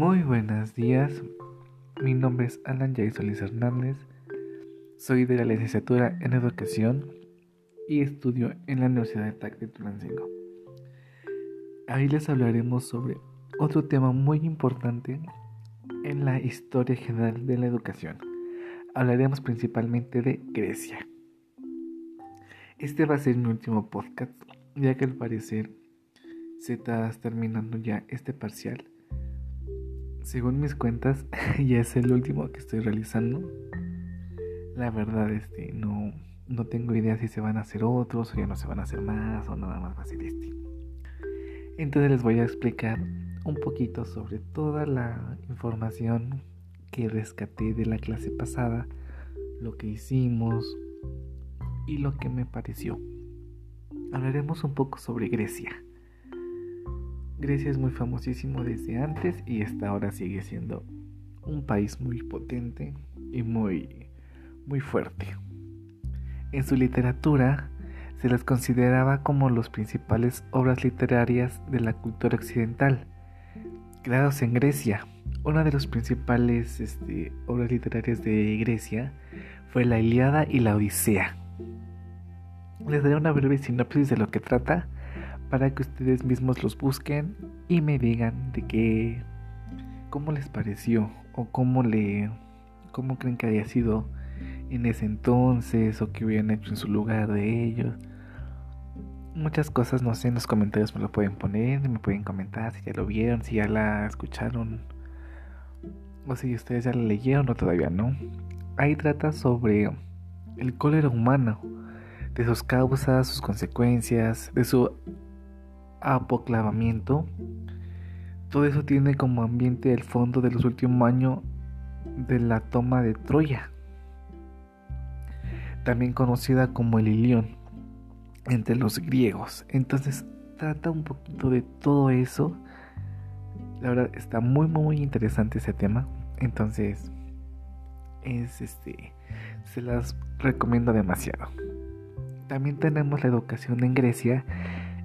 Muy buenos días, mi nombre es Alan Jay Solís Hernández, soy de la licenciatura en Educación y estudio en la Universidad de TAC de Tulancingo. Ahí les hablaremos sobre otro tema muy importante en la historia general de la educación. Hablaremos principalmente de Grecia. Este va a ser mi último podcast, ya que al parecer se está terminando ya este parcial. Según mis cuentas, ya es el último que estoy realizando. La verdad, este, no, no tengo idea si se van a hacer otros o ya no se van a hacer más o nada más va a ser este. Entonces les voy a explicar un poquito sobre toda la información que rescaté de la clase pasada, lo que hicimos y lo que me pareció. Hablaremos un poco sobre Grecia. Grecia es muy famosísimo desde antes y hasta ahora sigue siendo un país muy potente y muy muy fuerte. En su literatura se les consideraba como las principales obras literarias de la cultura occidental, creados en Grecia. Una de las principales este, obras literarias de Grecia fue la Iliada y la Odisea. Les daré una breve sinopsis de lo que trata para que ustedes mismos los busquen y me digan de qué, cómo les pareció o cómo le, cómo creen que haya sido en ese entonces o qué hubieran hecho en su lugar de ellos. Muchas cosas, no sé, en los comentarios me lo pueden poner, me pueden comentar si ya lo vieron, si ya la escucharon o si ustedes ya la leyeron o todavía no. Ahí trata sobre el cólera humano, de sus causas, sus consecuencias, de su apoclavamiento. Todo eso tiene como ambiente el fondo de los últimos años de la toma de Troya, también conocida como el Ilión entre los griegos. Entonces trata un poquito de todo eso. La verdad está muy muy interesante ese tema. Entonces es este se las recomiendo demasiado. También tenemos la educación en Grecia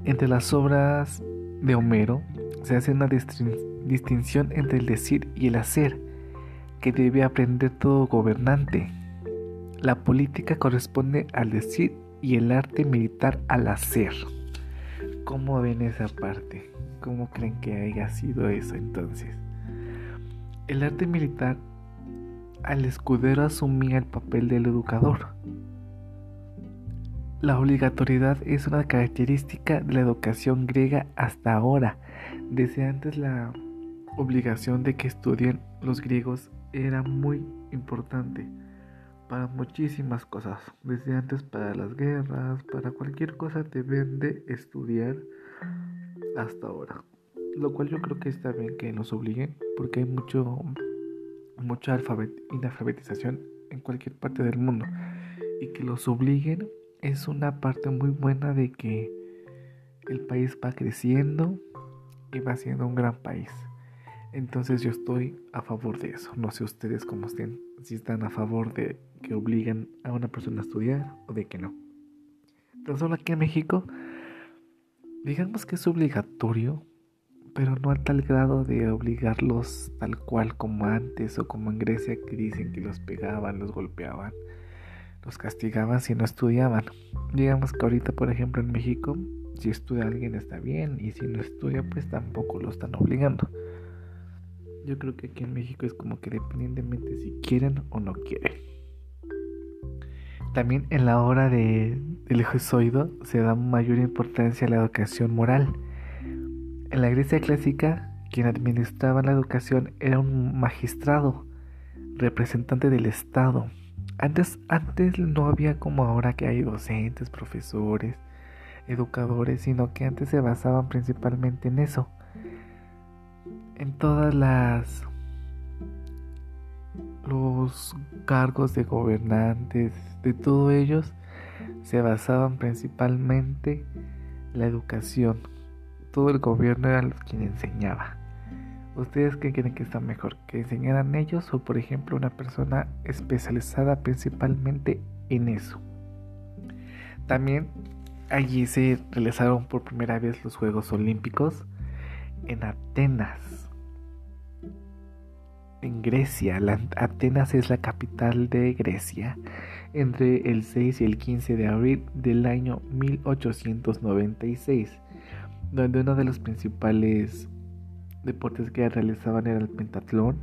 entre las obras de Homero se hace una distinción entre el decir y el hacer que debe aprender todo gobernante. La política corresponde al decir y el arte militar al hacer. ¿Cómo ven esa parte? ¿Cómo creen que haya sido eso entonces? El arte militar al escudero asumía el papel del educador la obligatoriedad es una característica de la educación griega hasta ahora. Desde antes la obligación de que estudien los griegos era muy importante para muchísimas cosas. Desde antes para las guerras, para cualquier cosa deben de estudiar hasta ahora. Lo cual yo creo que está bien que nos obliguen porque hay mucho mucha inalfabetización en cualquier parte del mundo y que los obliguen es una parte muy buena de que el país va creciendo y va siendo un gran país. Entonces yo estoy a favor de eso. No sé ustedes cómo estén, si están a favor de que obliguen a una persona a estudiar o de que no. Tan solo aquí en México, digamos que es obligatorio, pero no a tal grado de obligarlos tal cual como antes o como en Grecia que dicen que los pegaban, los golpeaban los castigaban si no estudiaban. Digamos que ahorita, por ejemplo, en México, si estudia alguien está bien y si no estudia, pues tampoco lo están obligando. Yo creo que aquí en México es como que dependientemente si quieren o no quieren. También en la hora de, del Jesuido se da mayor importancia a la educación moral. En la Grecia clásica, quien administraba la educación era un magistrado, representante del Estado antes, antes no había como ahora que hay docentes, profesores, educadores, sino que antes se basaban principalmente en eso. En todas las los cargos de gobernantes, de todos ellos, se basaban principalmente la educación. Todo el gobierno era quien enseñaba. ¿Ustedes qué creen que está mejor? ¿Que enseñaran ellos o por ejemplo una persona especializada principalmente en eso? También allí se realizaron por primera vez los Juegos Olímpicos en Atenas. en Grecia. Atenas es la capital de Grecia entre el 6 y el 15 de abril del año 1896, donde uno de los principales deportes que realizaban era el pentatlón,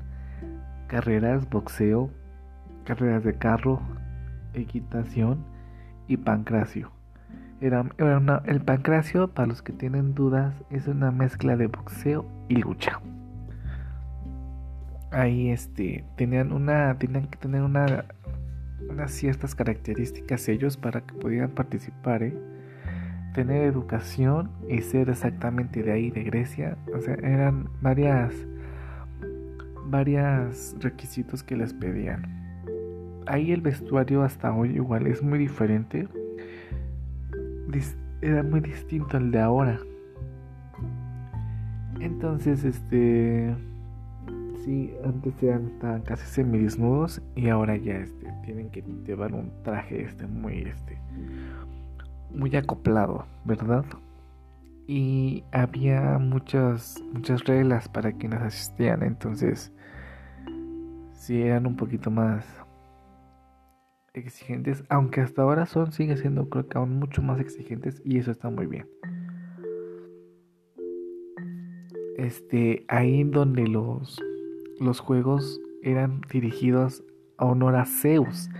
carreras, boxeo, carreras de carro, equitación y pancracio. Era, el pancracio, para los que tienen dudas, es una mezcla de boxeo y lucha. Ahí este, tenían, una, tenían que tener una, unas ciertas características ellos para que pudieran participar. ¿eh? Tener educación y ser exactamente de ahí, de Grecia. O sea, eran varias, varias requisitos que les pedían. Ahí el vestuario hasta hoy igual es muy diferente. Era muy distinto al de ahora. Entonces, este sí, antes eran estaban casi semidesnudos y ahora ya este tienen que llevar un traje este muy este muy acoplado, ¿verdad? Y había muchas muchas reglas para quienes asistían, entonces sí eran un poquito más exigentes, aunque hasta ahora son, sigue siendo creo que aún mucho más exigentes y eso está muy bien. Este, ahí donde los, los juegos eran dirigidos a honor a Zeus,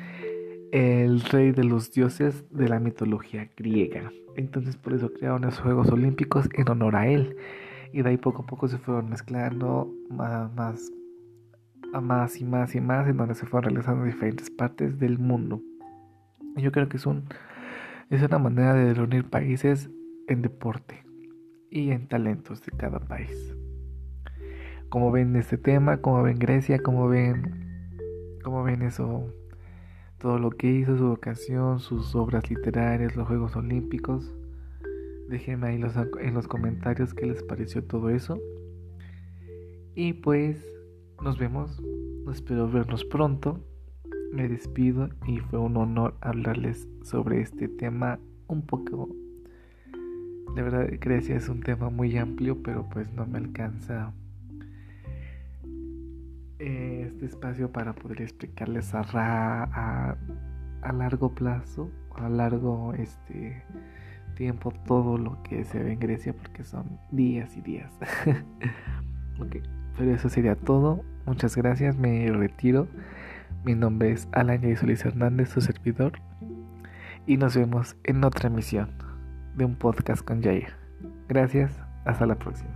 el rey de los dioses de la mitología griega. Entonces por eso crearon los Juegos Olímpicos en honor a él. Y de ahí poco a poco se fueron mezclando más, más y más y más en donde se fueron realizando en diferentes partes del mundo. Yo creo que es, un, es una manera de reunir países en deporte y en talentos de cada país. Como ven este tema, como ven Grecia, como ven, como ven eso, todo lo que hizo, su vocación, sus obras literarias, los Juegos Olímpicos. Déjenme ahí los, en los comentarios qué les pareció todo eso. Y pues nos vemos, espero vernos pronto. Me despido y fue un honor hablarles sobre este tema un poco... De verdad, Grecia es un tema muy amplio, pero pues no me alcanza eh, este espacio para poder explicarles a, largo plazo, a largo este tiempo todo lo que se ve en Grecia porque son días y días. ok, pero eso sería todo. Muchas gracias, me retiro. Mi nombre es Alan J. Hernández, su servidor. Y nos vemos en otra emisión de un podcast con Jair. Gracias, hasta la próxima.